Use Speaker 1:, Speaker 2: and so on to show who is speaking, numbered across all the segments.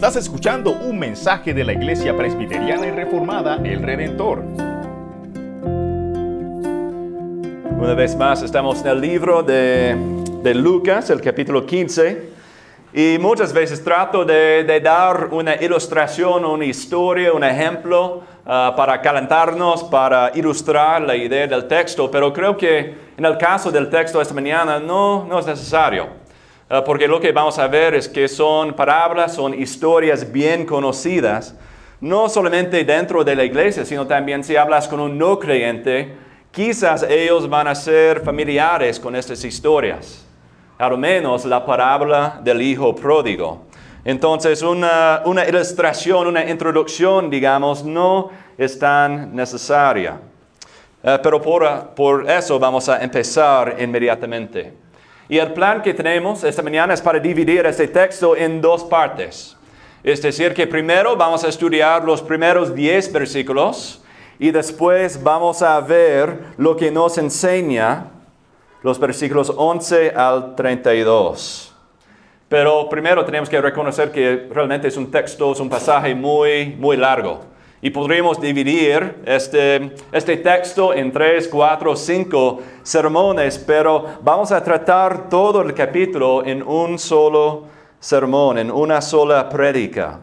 Speaker 1: Estás escuchando un mensaje de la Iglesia Presbiteriana y Reformada El Redentor.
Speaker 2: Una vez más estamos en el libro de, de Lucas, el capítulo 15, y muchas veces trato de, de dar una ilustración, una historia, un ejemplo ah, para calentarnos, para ilustrar la idea del texto, pero creo que en el caso del texto esta mañana no, no es necesario. Ah, porque lo que vamos a ver es que son parábolas, son historias bien conocidas, no solamente dentro de la iglesia, sino también si hablas con un no creyente, quizás ellos van a ser familiares con estas historias, al menos la parábola del hijo pródigo. Entonces, una, una ilustración, una introducción, digamos, no es tan necesaria. Ah, pero por, por eso vamos a empezar inmediatamente. Y el plan que tenemos esta mañana es para dividir este texto en dos partes. Es decir, que primero vamos a estudiar los primeros 10 versículos y después vamos a ver lo que nos enseña los versículos 11 al 32. Pero primero tenemos que reconocer que realmente es un texto, es un pasaje muy, muy largo. Y podríamos dividir este, este texto en tres, cuatro, cinco sermones, pero vamos a tratar todo el capítulo en un solo sermón, en una sola prédica.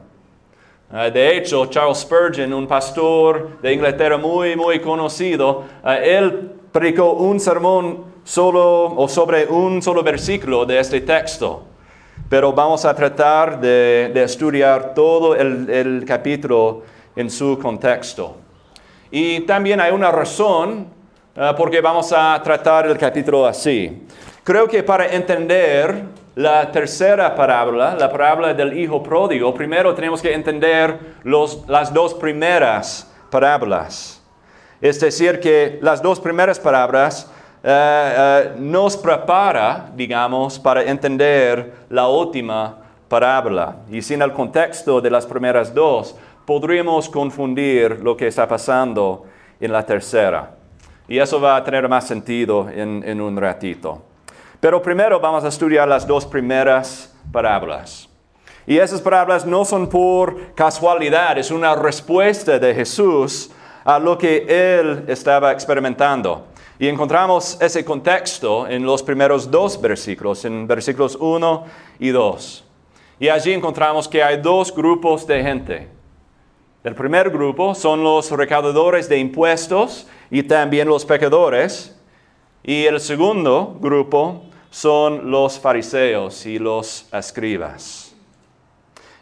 Speaker 2: Ah, de hecho, Charles Spurgeon, un pastor de Inglaterra muy, muy conocido, ah, él predicó un sermón solo o sobre un solo versículo de este texto. Pero vamos a tratar de, estudiar todo el, el capítulo en su contexto. Y también hay una razón uh, porque vamos a tratar el capítulo así. Creo que para entender la tercera parábola, la parábola del hijo pródigo, primero tenemos que entender los, las dos primeras parábolas. Es decir, que las dos primeras parábolas uh, uh, nos prepara, digamos, para entender la última parábola. Y sin el contexto de las primeras dos, podríamos confundir lo que está pasando en la tercera. Y eso va a tener más sentido en, un ratito. Pero primero vamos a estudiar las dos primeras parábolas. Y esas parábolas no son por casualidad, es una respuesta de Jesús a lo que él estaba experimentando. Y encontramos ese contexto en los primeros dos versículos, en versículos 1 y 2. Y allí encontramos que hay dos grupos de gente. El primer grupo son los recaudadores de impuestos y también los pecadores. Y el segundo grupo son los fariseos y los escribas.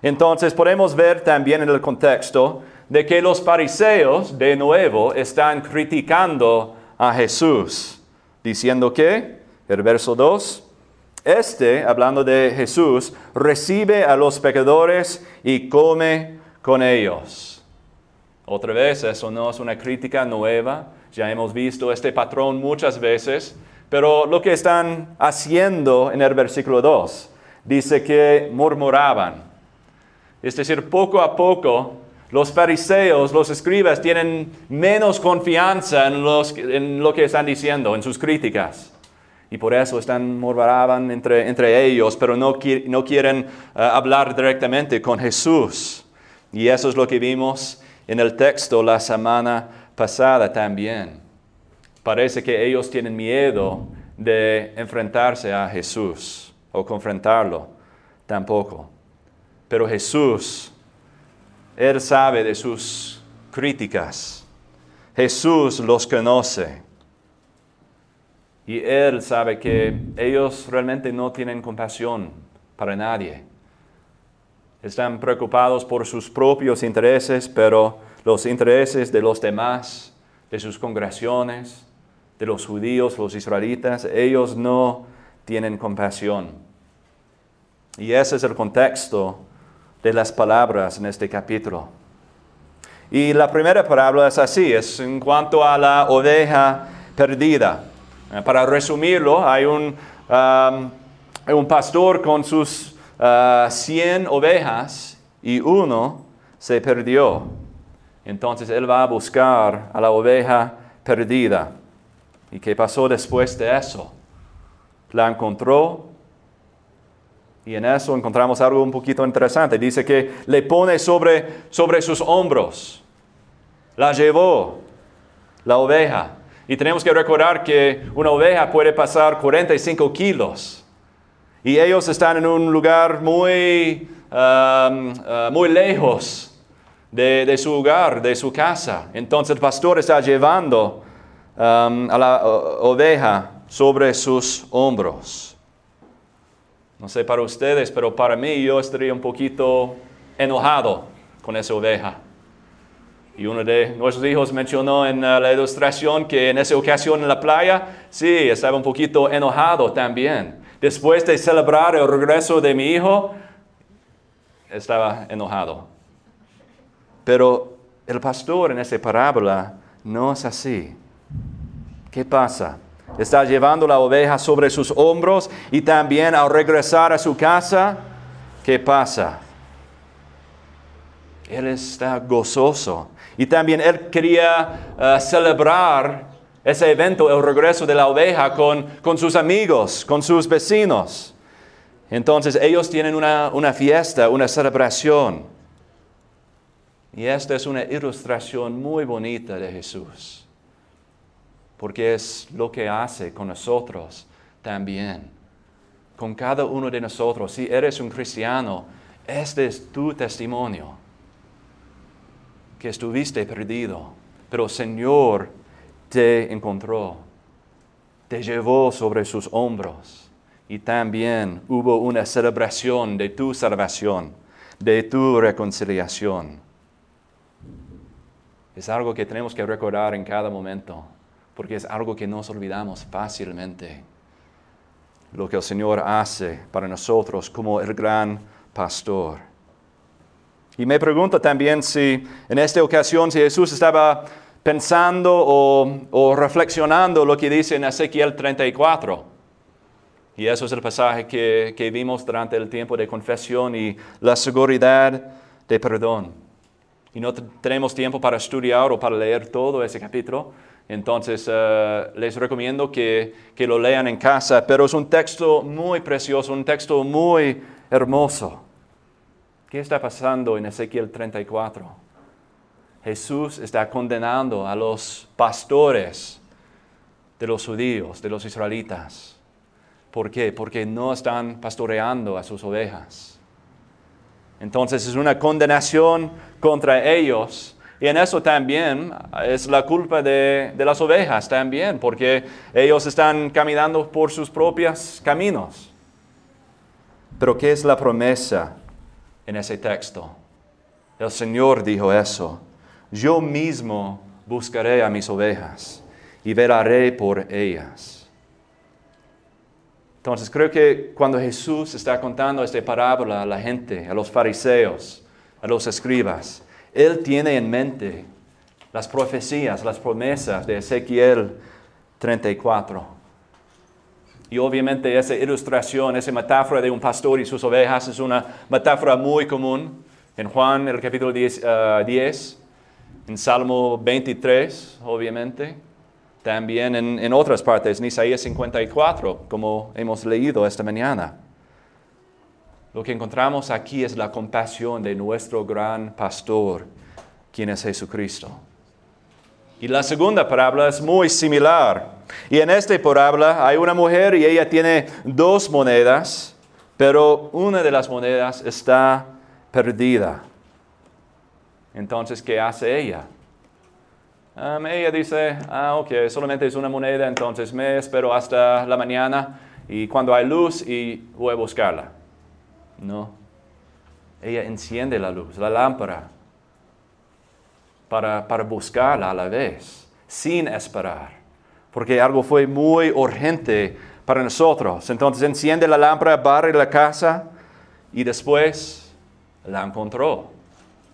Speaker 2: Entonces podemos ver también en el contexto de que los fariseos de nuevo están criticando a Jesús, diciendo que, el verso 2, este, hablando de Jesús, recibe a los pecadores y come con ellos. Otra vez, eso no es una crítica nueva, ya hemos visto este patrón muchas veces, pero lo que están haciendo en el versículo 2, dice que murmuraban. Es decir, poco a poco los fariseos, los escribas tienen menos confianza en, lo que están diciendo, en sus críticas. Y por eso están murmuraban entre, ellos, pero no, quieren eh, hablar directamente con Jesús. Y eso es lo que vimos en el texto la semana pasada también. Parece que ellos tienen miedo de enfrentarse a Jesús o confrontarlo tampoco. Pero Jesús, Él sabe de sus críticas. Jesús los conoce. Y Él sabe que ellos realmente no tienen compasión para nadie están preocupados por sus propios intereses, pero los intereses de los demás, de sus congregaciones, de los judíos, los israelitas, ellos no tienen compasión. Y ese es el contexto de las palabras en este capítulo. Y la primera parábola es así, es en cuanto a la oveja perdida. Eh, para resumirlo, hay un, um, un pastor con sus 100 ovejas y uno se perdió. Entonces él va a buscar a la oveja perdida. ¿Y qué pasó después de eso? La encontró Y en eso encontramos algo un poquito interesante. Dice que le pone sobre, sobre sus hombros. La llevó, la oveja. Y tenemos que recordar que una oveja puede pasar 45 kilos. Y ellos están en un lugar muy, uh, muy lejos de, de, su hogar, de su casa. Entonces el pastor está llevando a la oveja sobre sus hombros. No sé para ustedes, pero para mí yo estaría un poquito enojado con esa oveja. Y uno de nuestros hijos mencionó en uh, la ilustración que en esa ocasión en la playa, sí, estaba un poquito enojado también. Después de celebrar el regreso de mi hijo, estaba enojado. Pero el pastor en esa parábola no es así. ¿Qué pasa? Está llevando la oveja sobre sus hombros y también al regresar a su casa, ¿qué pasa? Él está gozoso. Y también él quería uh, celebrar ese evento, el regreso de la oveja con, con sus amigos, con sus vecinos. Entonces ellos tienen una, una fiesta, una celebración. Y esta es una ilustración muy bonita de Jesús, porque es lo que hace con nosotros también, con cada uno de nosotros. Si eres un cristiano, este es tu testimonio, que estuviste perdido, pero Señor te encontró, te llevó sobre sus hombros y también hubo una celebración de tu salvación, de tu reconciliación. Es algo que tenemos que recordar en cada momento, porque es algo que nos olvidamos fácilmente. Lo que el Señor hace para nosotros como el gran pastor. Y me pregunto también si en esta ocasión, si Jesús estaba pensando o, reflexionando lo que dice en Ezequiel 34. Y eso es el pasaje que, que, vimos durante el tiempo de confesión y la seguridad de perdón. Y no tenemos tiempo para estudiar o para leer todo ese capítulo. Entonces eh, les recomiendo que, que lo lean en casa. Pero es un texto muy precioso, un texto muy hermoso. ¿Qué está pasando en Ezequiel 34? Jesús está condenando a los pastores de los judíos, de los israelitas. ¿Por qué? Porque no están pastoreando a sus ovejas. Entonces es una condenación contra ellos. Y en eso también es la culpa de, de las ovejas también, porque ellos están caminando por sus propios caminos. Pero ¿qué es la promesa en ese texto? El Señor dijo eso yo mismo buscaré a mis ovejas y velaré por ellas. Entonces creo que cuando Jesús está contando esta parábola a la gente, a los fariseos, a los escribas, Él tiene en mente las profecías, las promesas de Ezequiel 34. Y obviamente esa ilustración, esa metáfora de un pastor y sus ovejas es una metáfora muy común en Juan, el capítulo 10, en Salmo 23, obviamente, también en, en, otras partes, en Isaías 54, como hemos leído esta mañana. Lo que encontramos aquí es la compasión de nuestro gran pastor, quien es Jesucristo. Y la segunda parábola es muy similar. Y en esta parábola hay una mujer y ella tiene dos monedas, pero una de las monedas está perdida. Entonces, ¿qué hace ella? Ella dice, ah, ok, solamente es una moneda, entonces me espero hasta la mañana y cuando hay luz y voy a buscarla. No. Ella enciende la luz, la lámpara, para, para buscarla a la vez, sin esperar, porque algo fue muy urgente para nosotros. Entonces enciende la lámpara, barre la casa y después la encontró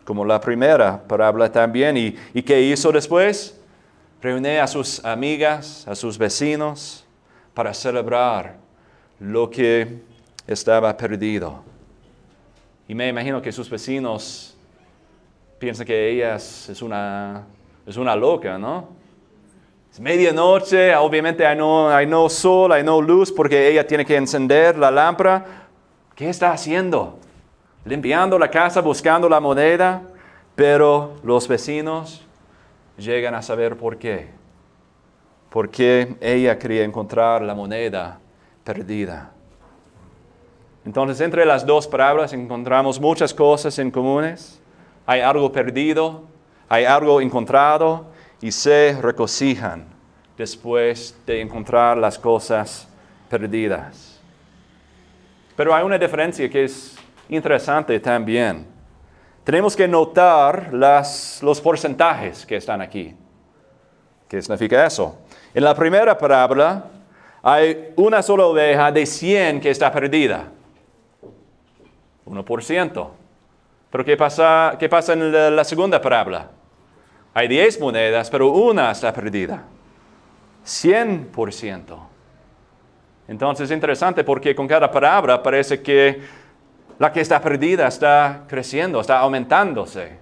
Speaker 2: como la primera parábola también. ¿Y, ¿Y qué hizo después? Reúne a sus amigas, a sus vecinos, para celebrar lo que estaba perdido. Y me imagino que sus vecinos piensan que ella es una, es una loca, ¿no? Es medianoche, obviamente hay no, hay no sol, hay no luz, porque ella tiene que encender la lámpara. ¿Qué está haciendo? Limpiando la casa, buscando la moneda, pero los vecinos llegan a saber por qué. Porque ella quería encontrar la moneda perdida. Entonces, entre las dos palabras encontramos muchas cosas en comunes. Hay algo perdido, hay algo encontrado y se regocijan después de encontrar las cosas perdidas. Pero hay una diferencia que es interesante también. Tenemos que notar los porcentajes que están aquí. ¿Qué significa eso? En la primera parábola hay una sola oveja de 100 que está perdida. 1%. Pero ¿qué pasa, qué pasa en la, la segunda parábola? Hay 10 monedas, pero una está perdida. 100%. Entonces es interesante porque con cada palabra parece que la que está perdida está creciendo, está aumentándose.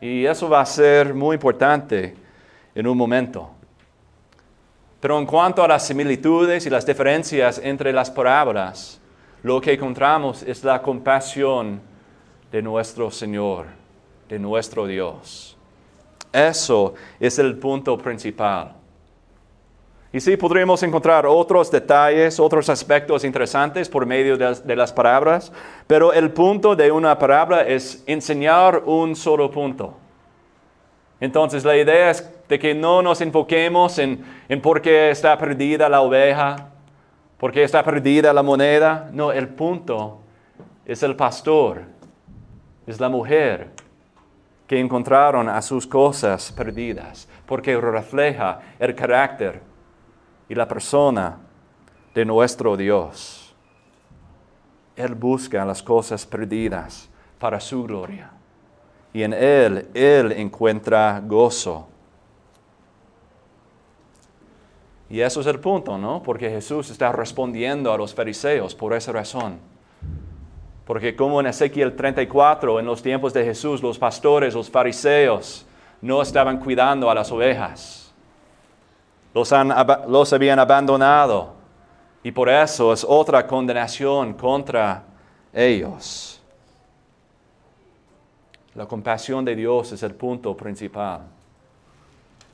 Speaker 2: Y eso va a ser muy importante en un momento. Pero en cuanto a las similitudes y las diferencias entre las parábolas, lo que encontramos es la compasión de nuestro Señor, de nuestro Dios. Eso es el punto principal. Y sí, podríamos encontrar otros detalles, otros aspectos interesantes por medio de las, palabras, pero el punto de una palabra es enseñar un solo punto. Entonces la idea es de que no nos enfoquemos en, en por qué está perdida la oveja, por qué está perdida la moneda. No, el punto es el pastor, es la mujer que encontraron a sus cosas perdidas, porque refleja el carácter y la persona de nuestro Dios. Él busca las cosas perdidas para su gloria. Y en Él, Él encuentra gozo. Y eso es el punto, ¿no? Porque Jesús está respondiendo a los fariseos por esa razón. Porque como en Ezequiel 34, en los tiempos de Jesús, los pastores, los fariseos, no estaban cuidando a las ovejas los, habían abandonado y por eso es otra condenación contra ellos. La compasión de Dios es el punto principal.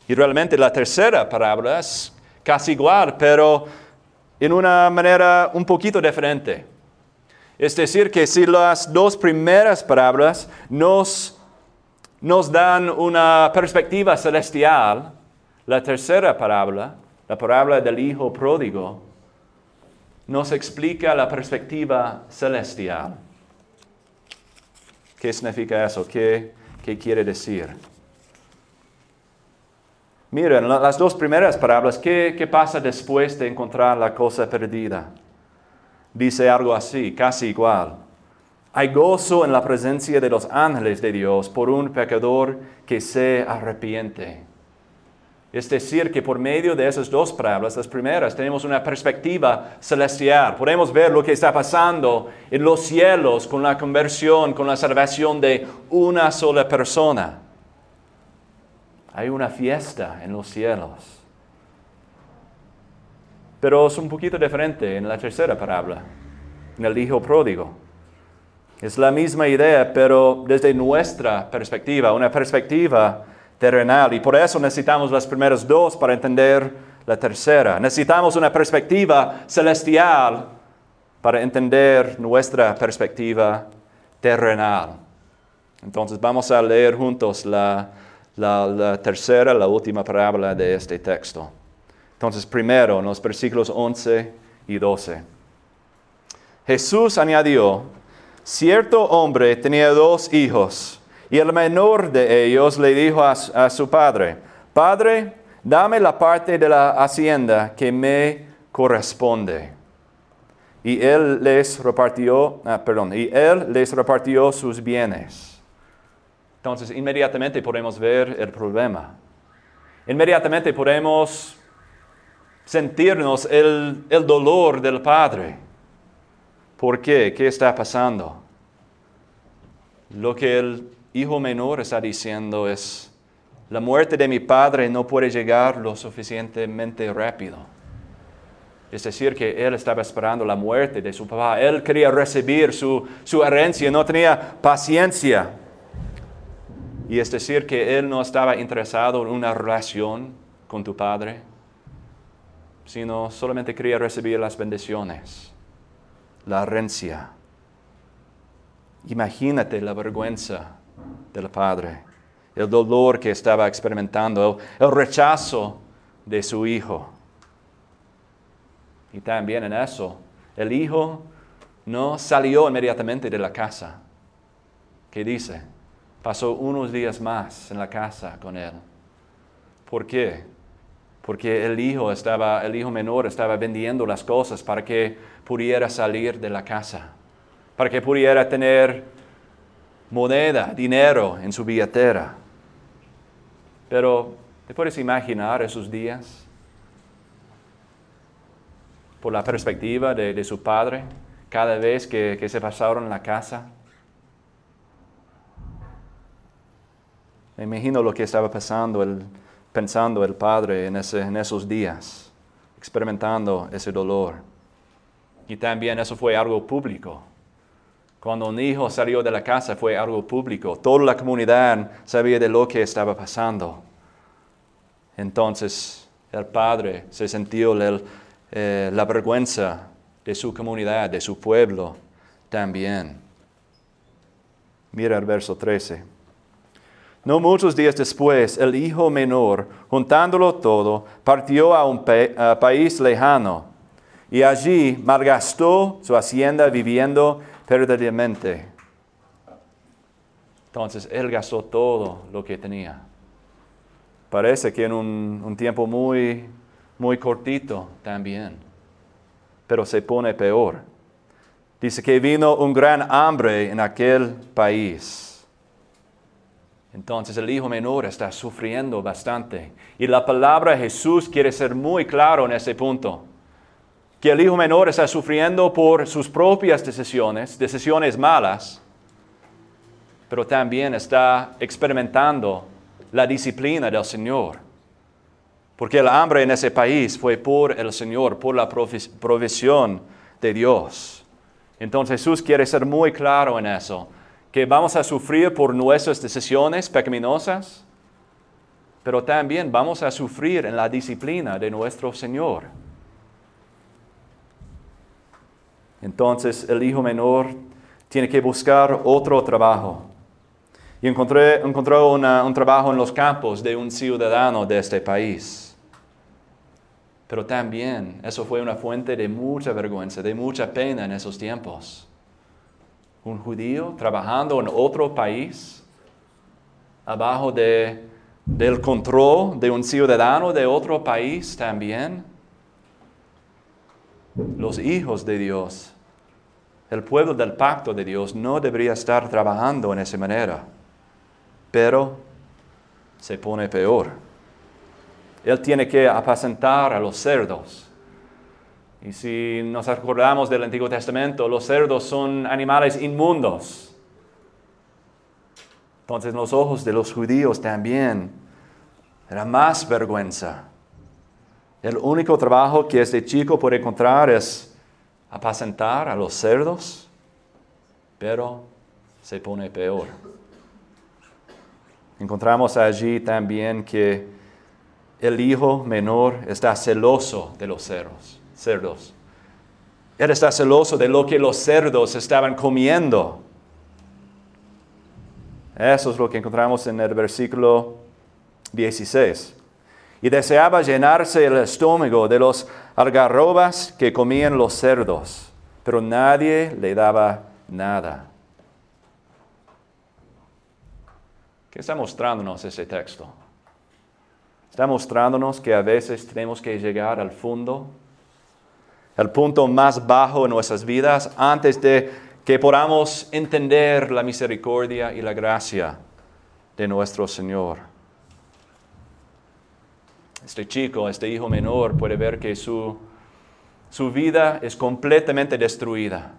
Speaker 2: Y realmente la tercera parábola es casi igual, pero en una manera un poquito diferente. Es decir, que si las dos primeras parábolas nos, nos dan una perspectiva celestial, la tercera parábola, la parábola del Hijo pródigo, nos explica la perspectiva celestial. ¿Qué significa eso? ¿Qué, quiere decir? Miren, las dos primeras parábolas, ¿qué, ¿qué pasa después de encontrar la cosa perdida? Dice algo así, casi igual. Hay gozo en la presencia de los ángeles de Dios por un pecador que se arrepiente. Es decir, que por medio de esas dos parábolas, las primeras, tenemos una perspectiva celestial. Podemos ver lo que está pasando en los cielos con la conversión, con la salvación de una sola persona. Hay una fiesta en los cielos. Pero es un poquito diferente en la tercera parábola, en el Hijo Pródigo. Es la misma idea, pero desde nuestra perspectiva, una perspectiva terrenal. Y por eso necesitamos las primeras dos para entender la tercera. Necesitamos una perspectiva celestial para entender nuestra perspectiva terrenal. Entonces vamos a leer juntos la, la, tercera, la última parábola de este texto. Entonces primero, en los versículos 11 y 12. Jesús añadió, cierto hombre tenía dos hijos. Y el menor de ellos le dijo a, su padre, Padre, dame la parte de la hacienda que me corresponde. Y él les repartió, ah, perdón, y él les repartió sus bienes. Entonces, inmediatamente podemos ver el problema. Inmediatamente podemos sentirnos el, el dolor del Padre. ¿Por qué? ¿Qué está pasando? Lo que él hijo menor está diciendo es, la muerte de mi padre no puede llegar lo suficientemente rápido. Es decir, que él estaba esperando la muerte de su papá. Él quería recibir su, su herencia, no tenía paciencia. Y es decir, que él no estaba interesado en una relación con tu padre, sino solamente quería recibir las bendiciones, la herencia. Imagínate la vergüenza del padre, el dolor que estaba experimentando, el, rechazo de su hijo. Y también en eso, el hijo no salió inmediatamente de la casa. ¿Qué dice? Pasó unos días más en la casa con él. ¿Por qué? Porque el hijo estaba, el hijo menor estaba vendiendo las cosas para que pudiera salir de la casa, para que pudiera tener moneda, dinero en su billetera. Pero, ¿te puedes imaginar esos días? Por la perspectiva de, de su padre, cada vez que, que se pasaron en la casa. Imagino lo que estaba pasando, el, pensando el padre en, ese, en esos días, experimentando ese dolor. Y también eso fue algo público. Cuando un hijo salió de la casa fue algo público. Toda la comunidad sabía de lo que estaba pasando. Entonces el padre se sintió el, eh, la vergüenza de su comunidad, de su pueblo también. Mira el verso 13. No muchos días después, el hijo menor, juntándolo todo, partió a un país lejano y allí malgastó su hacienda viviendo perdidamente. Entonces, él gastó todo lo que tenía. Parece que en un, un tiempo muy, muy cortito también, pero se pone peor. Dice que vino un gran hambre en aquel país. Entonces el hijo menor está sufriendo bastante. Y la palabra Jesús quiere ser muy claro en ese punto. Que el hijo menor está sufriendo por sus propias decisiones, decisiones malas, pero también está experimentando la disciplina del Señor. Porque el hambre en ese país fue por el Señor, por la provisión de Dios. Entonces Jesús quiere ser muy claro en eso que vamos a sufrir por nuestras decisiones pecaminosas, pero también vamos a sufrir en la disciplina de nuestro Señor. Entonces el hijo menor tiene que buscar otro trabajo. Y encontré, encontró un trabajo en los campos de un ciudadano de este país. Pero también eso fue una fuente de mucha vergüenza, de mucha pena en esos tiempos un judío trabajando en otro país, abajo de, del control de un ciudadano de otro país también. Los hijos de Dios, el pueblo del pacto de Dios no debería estar trabajando en esa manera, pero se pone peor. Él tiene que apacentar a los cerdos y si nos acordamos del Antiguo Testamento, los cerdos son animales inmundos. Entonces en los ojos de los judíos también era más vergüenza. El único trabajo que este chico puede encontrar es apacentar a los cerdos, pero se pone peor. Encontramos allí también que el hijo menor está celoso de los cerdos cerdos. Él está celoso de lo que los cerdos estaban comiendo. Eso es lo que encontramos en el versículo 16. Y deseaba llenarse el estómago de los algarrobas que comían los cerdos, pero nadie le daba nada. ¿Qué está mostrándonos ese texto? Está mostrándonos que a veces tenemos que llegar al fondo el punto más bajo en nuestras vidas antes de que podamos entender la misericordia y la gracia de nuestro Señor. Este chico, este hijo menor puede ver que su, su vida es completamente destruida,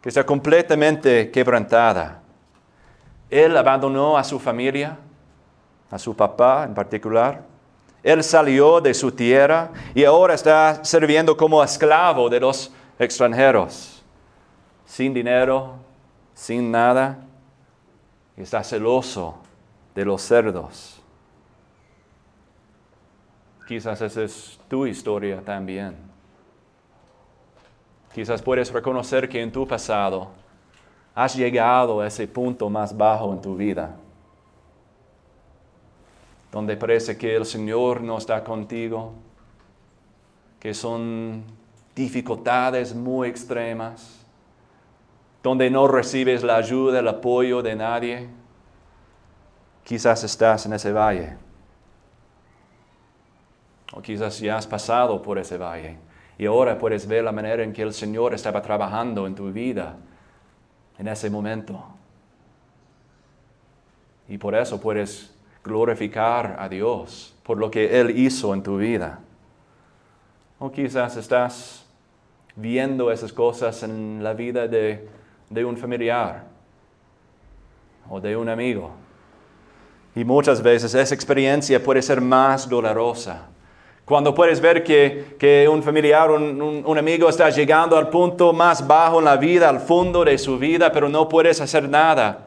Speaker 2: que está completamente quebrantada. Él abandonó a su familia, a su papá en particular, Él salió de su tierra y ahora está sirviendo como esclavo de los extranjeros, sin dinero, sin nada, y está celoso de los cerdos. Quizás esa es tu historia también. Quizás puedes reconocer que en tu pasado has llegado a ese punto más bajo en tu vida, donde parece que el Señor no está contigo, que son dificultades muy extremas, donde no recibes la ayuda, el apoyo de nadie. Quizás estás en ese valle. O quizás ya has pasado por ese valle y ahora puedes ver la manera en que el Señor estaba trabajando en tu vida en ese momento. Y por eso puedes glorificar a Dios por lo que Él hizo en tu vida. O quizás estás viendo esas cosas en la vida de, de un familiar o de un amigo. Y muchas veces esa experiencia puede ser más dolorosa cuando puedes ver que, un familiar, un, un, amigo está llegando al punto más bajo en la vida, al fondo de su vida, pero no puedes hacer nada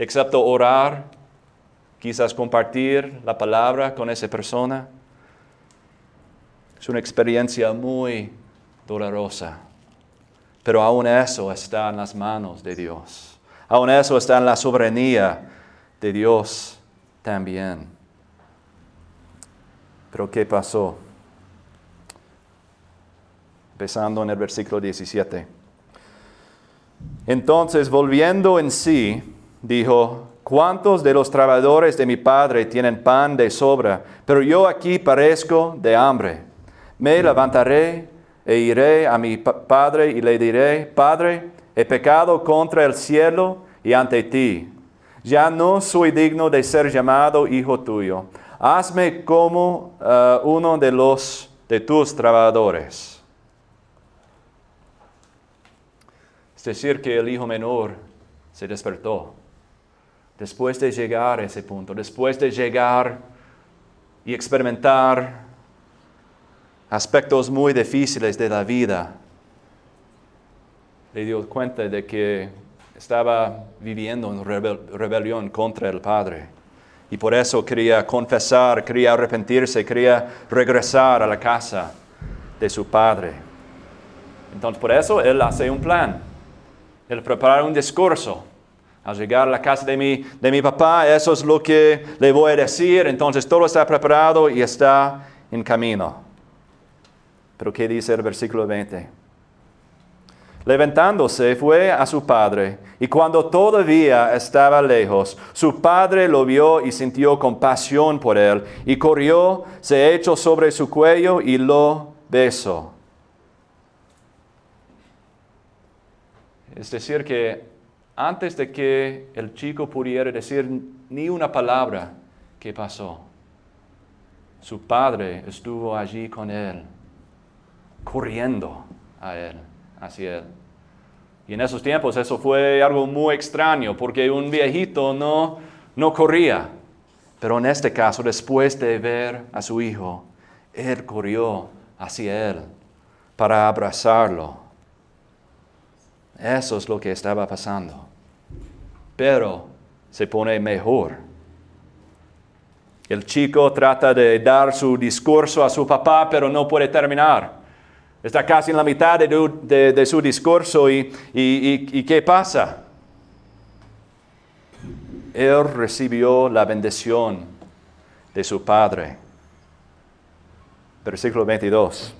Speaker 2: excepto orar, quizás compartir la palabra con esa persona. Es una experiencia muy dolorosa, pero aún eso está en las manos de Dios. Aún eso está en la soberanía de Dios también. Pero ¿qué pasó? Empezando en el versículo 17. Entonces, volviendo en sí, dijo, ¿cuántos de los trabajadores de mi padre tienen pan de sobra? Pero yo aquí parezco de hambre. Me levantaré e iré a mi padre y le diré, Padre, he pecado contra el cielo y ante ti. Ya no soy digno de ser llamado hijo tuyo hazme como eh, uno de los de tus trabajadores. Es decir, que el hijo menor se despertó. Después de llegar a ese punto, después de llegar y experimentar aspectos muy difíciles de la vida, le dio cuenta de que estaba viviendo en rebelión contra el Padre. Y por eso quería confesar, quería arrepentirse, quería regresar a la casa de su padre. Entonces por eso él hace un plan. Él prepara un discurso. Al llegar a la casa de mi, de mi papá, eso es lo que le voy a decir. Entonces todo está preparado y está en camino. Pero ¿qué dice el versículo 20? Levantándose fue a su padre, y cuando todavía estaba lejos, su padre lo vio y sintió compasión por él, y corrió, se echó sobre su cuello y lo besó. Es decir, que antes de que el chico pudiera decir ni una palabra, ¿qué pasó? Su padre estuvo allí con él, corriendo a él hacia él. Y en esos tiempos eso fue algo muy extraño porque un viejito no, no corría. Pero en este caso, después de ver a su hijo, él corrió hacia él para abrazarlo. Eso es lo que estaba pasando. Pero se pone mejor. El chico trata de dar su discurso a su papá, pero no puede terminar. Está casi en la mitad de, su discurso y, ¿qué pasa? Él recibió la bendición de su padre. Versículo 22.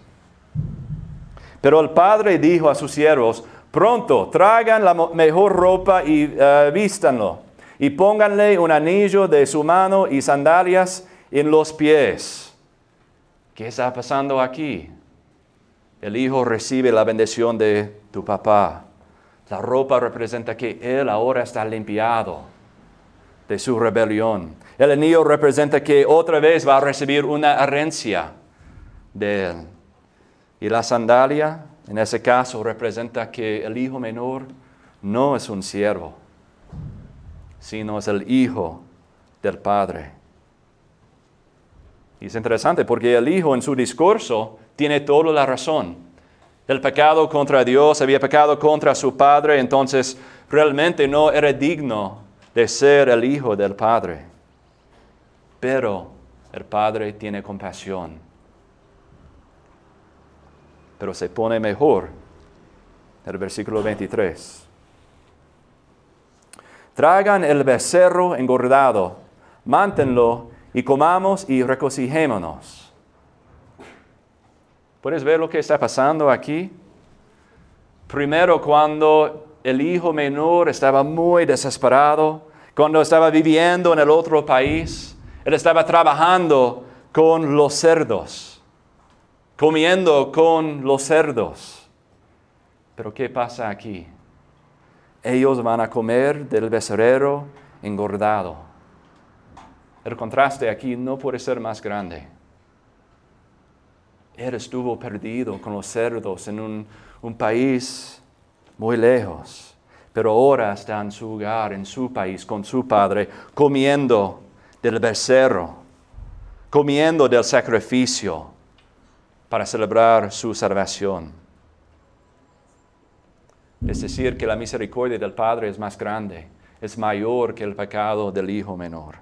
Speaker 2: Pero el padre dijo a sus siervos, pronto, traigan la mejor ropa y uh, vístanlo, y pónganle un anillo de su mano y sandalias en los pies. ¿Qué está pasando aquí? El hijo recibe la bendición de tu papá. La ropa representa que él ahora está limpiado de su rebelión. El anillo representa que otra vez va a recibir una herencia de él. Y la sandalia, en ese caso, representa que el hijo menor no es un siervo, sino es el hijo del Padre. Y es interesante porque el hijo en su discurso tiene toda la razón. El pecado contra Dios había pecado contra su padre, entonces realmente no era digno de ser el hijo del padre. Pero el padre tiene compasión. Pero se pone mejor. El versículo 23. Tragan el becerro engordado, mántenlo y comamos y regocijémonos. ¿Puedes ver lo que está pasando aquí? Primero cuando el hijo menor estaba muy desesperado, cuando estaba viviendo en el otro país, él estaba trabajando con los cerdos, comiendo con los cerdos. Pero ¿qué pasa aquí? Ellos van a comer del becerrero engordado. El contraste aquí no puede ser más grande. Él estuvo perdido con los cerdos en un, país muy lejos, pero ahora está en su hogar, en su país, con su padre, comiendo del becerro, comiendo del sacrificio para celebrar su salvación. Es decir, que la misericordia del Padre es más grande, es mayor que el pecado del Hijo menor.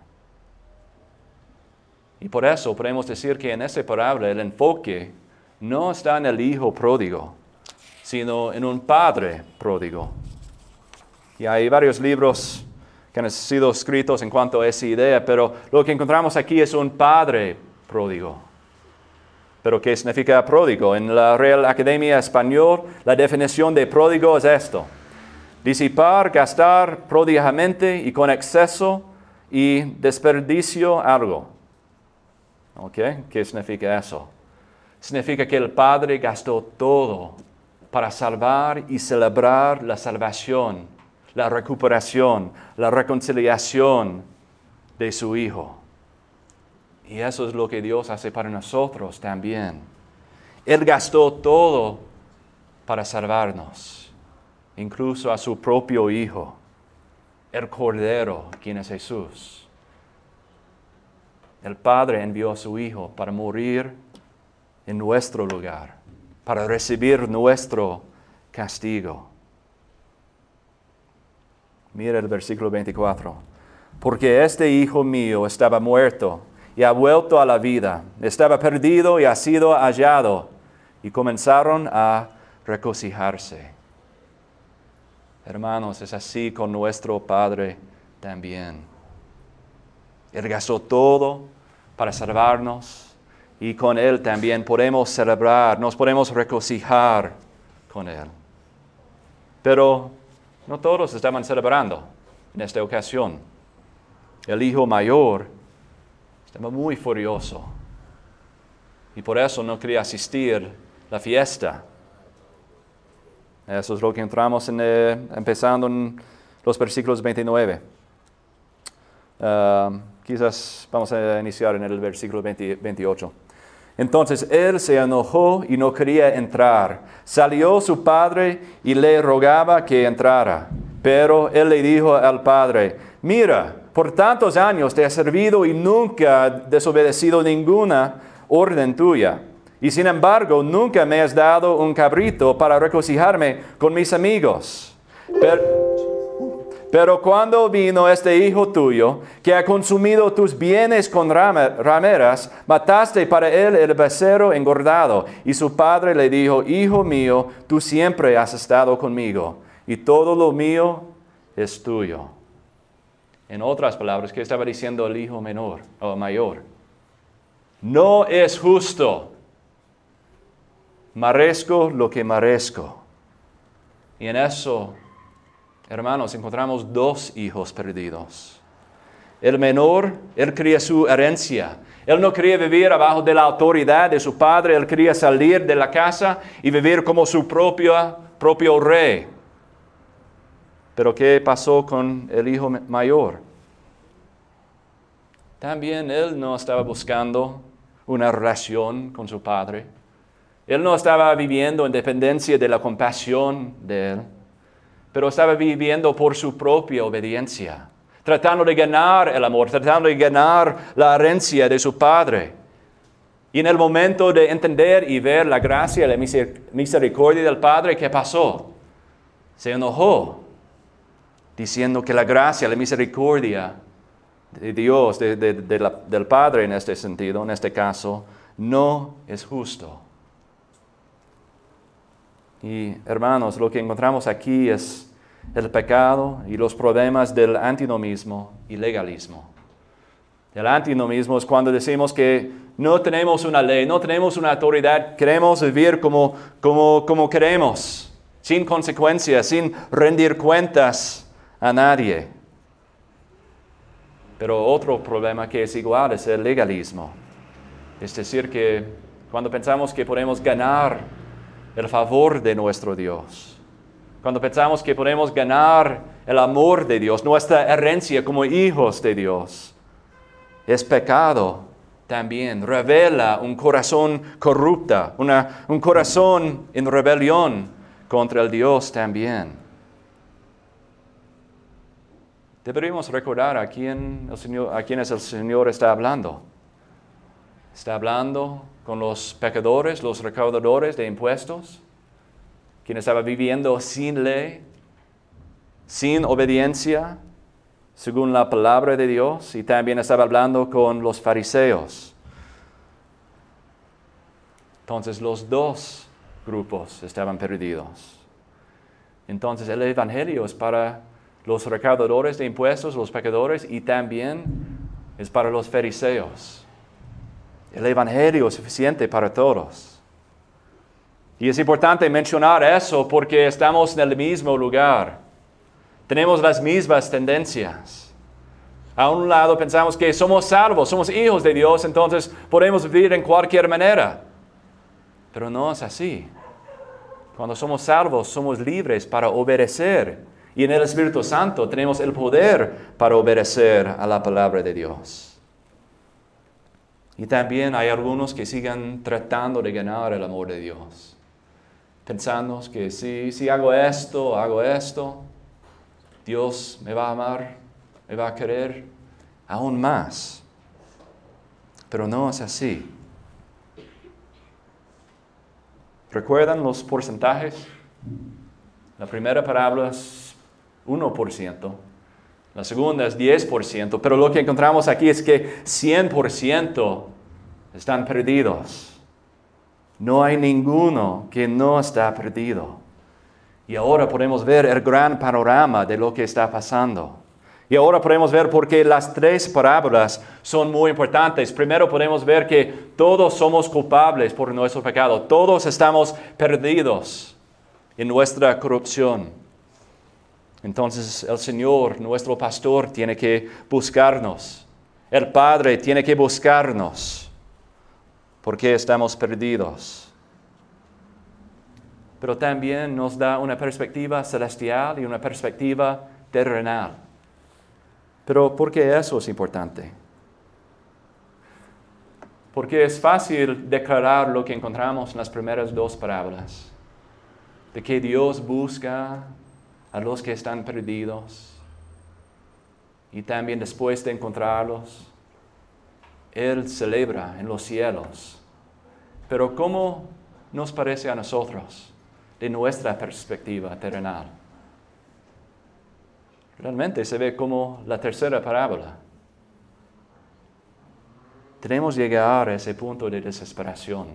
Speaker 2: Y por eso podemos decir que en esta parábola el enfoque no está en el Hijo pródigo, sino en un Padre pródigo. Y hay varios libros que han sido escritos en cuanto a esa idea, pero lo que encontramos aquí es un Padre pródigo. Pero ¿qué significa pródigo? En la Real Academia Español, la definición de pródigo es esto. Disipar, gastar prodigamente y con exceso y desperdicio algo. ¿Ok? ¿Qué significa eso? Significa que el Padre gastó todo para salvar y celebrar la salvación, la recuperación, la reconciliación de su Hijo. Y eso es lo que Dios hace para nosotros también. Él gastó todo para salvarnos, incluso a su propio Hijo, el Cordero, quien es Jesús. El Padre envió a su Hijo para morir en nuestro lugar, para recibir nuestro castigo. Mira el versículo 24. Porque este Hijo mío estaba muerto y ha vuelto a la vida. Estaba perdido y ha sido hallado. Y comenzaron a regocijarse. Hermanos, es así con nuestro Padre también. Él gastó todo para salvarnos y con Él también podemos celebrar, nos podemos regocijar con Él. Pero no todos estaban celebrando en esta ocasión. El hijo mayor estaba muy furioso y por eso no quería asistir a la fiesta. Eso es lo que entramos en, eh, empezando en los versículos 29. Ah, quizás vamos a iniciar en el versículo 28. Entonces él se enojó y no quería entrar. Salió su padre y le rogaba que entrara. Pero él le dijo al padre, mira, por tantos años te he servido y nunca he desobedecido ninguna orden tuya. Y sin embargo, nunca me has dado un cabrito para regocijarme con mis amigos. Pero, cuando vino este hijo tuyo, que ha consumido tus bienes con rameras, mataste para él el becerro engordado. Y su padre le dijo, Hijo mío, tú siempre has estado conmigo, y todo lo mío es tuyo. En otras palabras, ¿qué estaba diciendo el hijo menor o mayor? No es justo. Merezco lo que merezco. Y en eso, hermanos, encontramos dos hijos perdidos. El menor, él quería su herencia. Él no quería vivir abajo de la autoridad de su padre, él quería salir de la casa y vivir como su propio, propio rey. Pero ¿qué pasó con el hijo mayor? También él no estaba buscando una relación con su padre. Él no estaba viviendo en dependencia de la compasión de él, pero estaba viviendo por su propia obediencia, tratando de ganar el amor, tratando de ganar la herencia de su padre. Y en el momento de entender y ver la gracia la misericordia del Padre, ¿qué pasó? Se enojó, diciendo que la gracia, la misericordia de Dios, del Padre en este sentido, en este caso, no es justo. Y hermanos, lo que encontramos aquí es el pecado y los problemas del antinomismo y legalismo. El antinomismo es cuando decimos que no tenemos una ley, no tenemos una autoridad, queremos vivir como, como, como queremos, sin consecuencias, sin rendir cuentas a nadie. Pero otro problema que es igual es el legalismo. Es decir, que cuando pensamos que podemos ganar el favor de nuestro Dios, cuando pensamos que podemos ganar el amor de Dios, nuestra herencia como hijos de Dios, es pecado también, revela un corazón corrupto, un corazón en rebelión contra el Dios también. Deberíamos recordar a quién, a el Señor está hablando. Está hablando con los pecadores, los recaudadores de impuestos, quien estaba viviendo sin ley, sin obediencia, según la palabra de Dios, y también estaba hablando con los fariseos. Entonces los dos grupos estaban perdidos. Entonces el Evangelio es para los recaudadores de impuestos, los pecadores, y también es para los fariseos. El Evangelio es suficiente para todos. Y es importante mencionar eso porque estamos en el mismo lugar. Tenemos las mismas tendencias. A un lado pensamos que somos salvos, somos hijos de Dios, entonces podemos vivir en cualquier manera. Pero no es así. Cuando somos salvos, somos libres para obedecer. Y en el Espíritu Santo tenemos el poder para obedecer a la palabra de Dios. Y también hay algunos que siguen tratando de ganar el amor de Dios, pensando que si, si hago esto, hago esto, Dios me va a amar, me va a querer aún más. Pero no es así. ¿Recuerdan los porcentajes? La primera parábola es 1%, la segunda es 10%, pero lo que encontramos aquí es que 100% están perdidos. No hay ninguno que no está perdido. Y ahora podemos ver el gran panorama de lo que está pasando. Y ahora podemos ver por qué las tres parábolas son muy importantes. Primero podemos ver que todos somos culpables por nuestro pecado. Todos estamos perdidos en nuestra corrupción. Entonces el Señor, nuestro pastor, tiene que buscarnos. El Padre tiene que buscarnos porque estamos perdidos. Pero también nos da una perspectiva celestial y una perspectiva terrenal. Pero ¿por qué eso es importante? Porque es fácil declarar lo que encontramos en las primeras dos parábolas, de que Dios busca a los que están perdidos. Y también después de encontrarlos, Él celebra en los cielos. Pero ¿cómo nos parece a nosotros de nuestra perspectiva terrenal? Realmente se ve como la tercera parábola. Tenemos que llegar a ese punto de desesperación,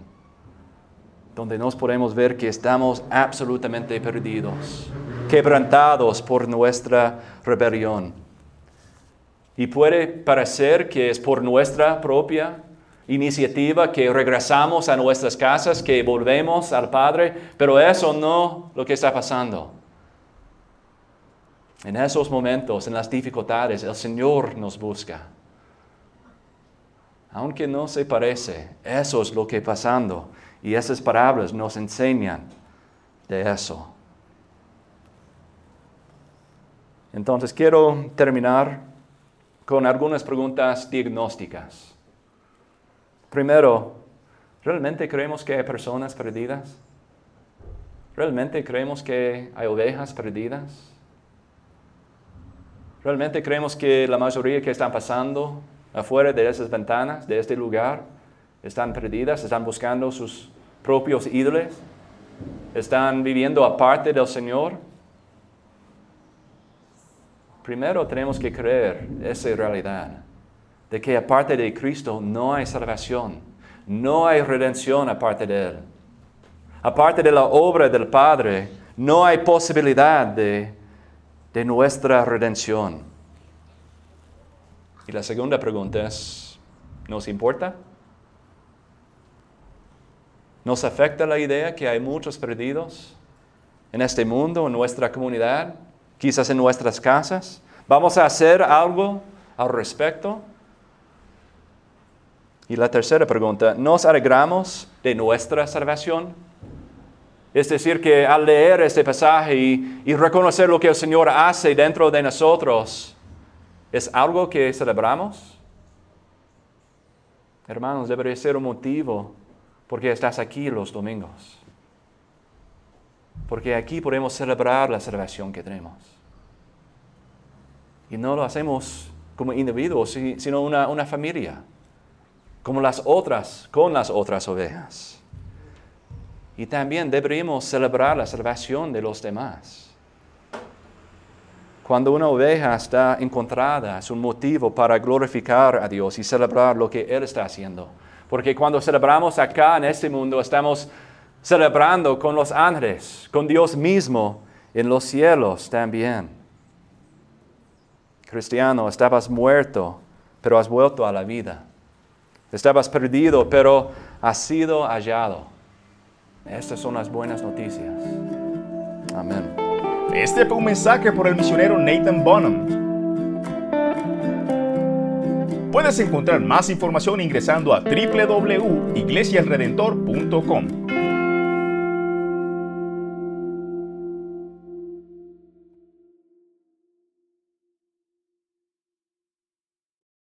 Speaker 2: donde nos podemos ver que estamos absolutamente perdidos quebrantados por nuestra rebelión. Y puede parecer que es por nuestra propia iniciativa que regresamos a nuestras casas, que volvemos al Padre, pero eso no lo que está pasando. En esos momentos, en las dificultades, el Señor nos busca. Aunque no se parece, eso es lo que pasando. Y esas palabras nos enseñan de eso. Entonces quiero terminar con algunas preguntas diagnósticas. Primero, ¿realmente creemos que hay personas perdidas? ¿Realmente creemos que hay ovejas perdidas? ¿Realmente creemos que la mayoría que están pasando afuera de esas ventanas, de este lugar, están perdidas, están buscando sus propios ídolos, están viviendo aparte del Señor. Primero tenemos que creer esa realidad, de que aparte de Cristo no hay salvación, no hay redención aparte de Él. Aparte de la obra del Padre, no hay posibilidad de, de nuestra redención. Y la segunda pregunta es, ¿nos importa? ¿Nos afecta la idea que hay muchos perdidos en este mundo, en nuestra comunidad, quizás en nuestras casas? ¿Vamos a hacer algo al respecto? Y la tercera pregunta, ¿nos alegramos de nuestra salvación? Es decir, que al leer este pasaje y, reconocer lo que el Señor hace dentro de nosotros, ¿es algo que celebramos? Hermanos, debería ser un motivo porque estás aquí los domingos. Porque aquí podemos celebrar la salvación que tenemos. Y no lo hacemos como individuos, sino una, una familia, como las otras, con las otras ovejas. Y también deberíamos celebrar la salvación de los demás. Cuando una oveja está encontrada es un motivo para glorificar a Dios y celebrar lo que Él está haciendo. Porque cuando celebramos acá en este mundo estamos celebrando con los ángeles, con Dios mismo en los cielos también. Cristiano, estabas muerto, pero has vuelto a la vida. Estabas perdido, pero has sido hallado. Estas son las buenas noticias. Amén.
Speaker 1: Este fue un mensaje por el misionero Nathan Bonham. Puedes encontrar más información ingresando a www.iglesiaredentor.com.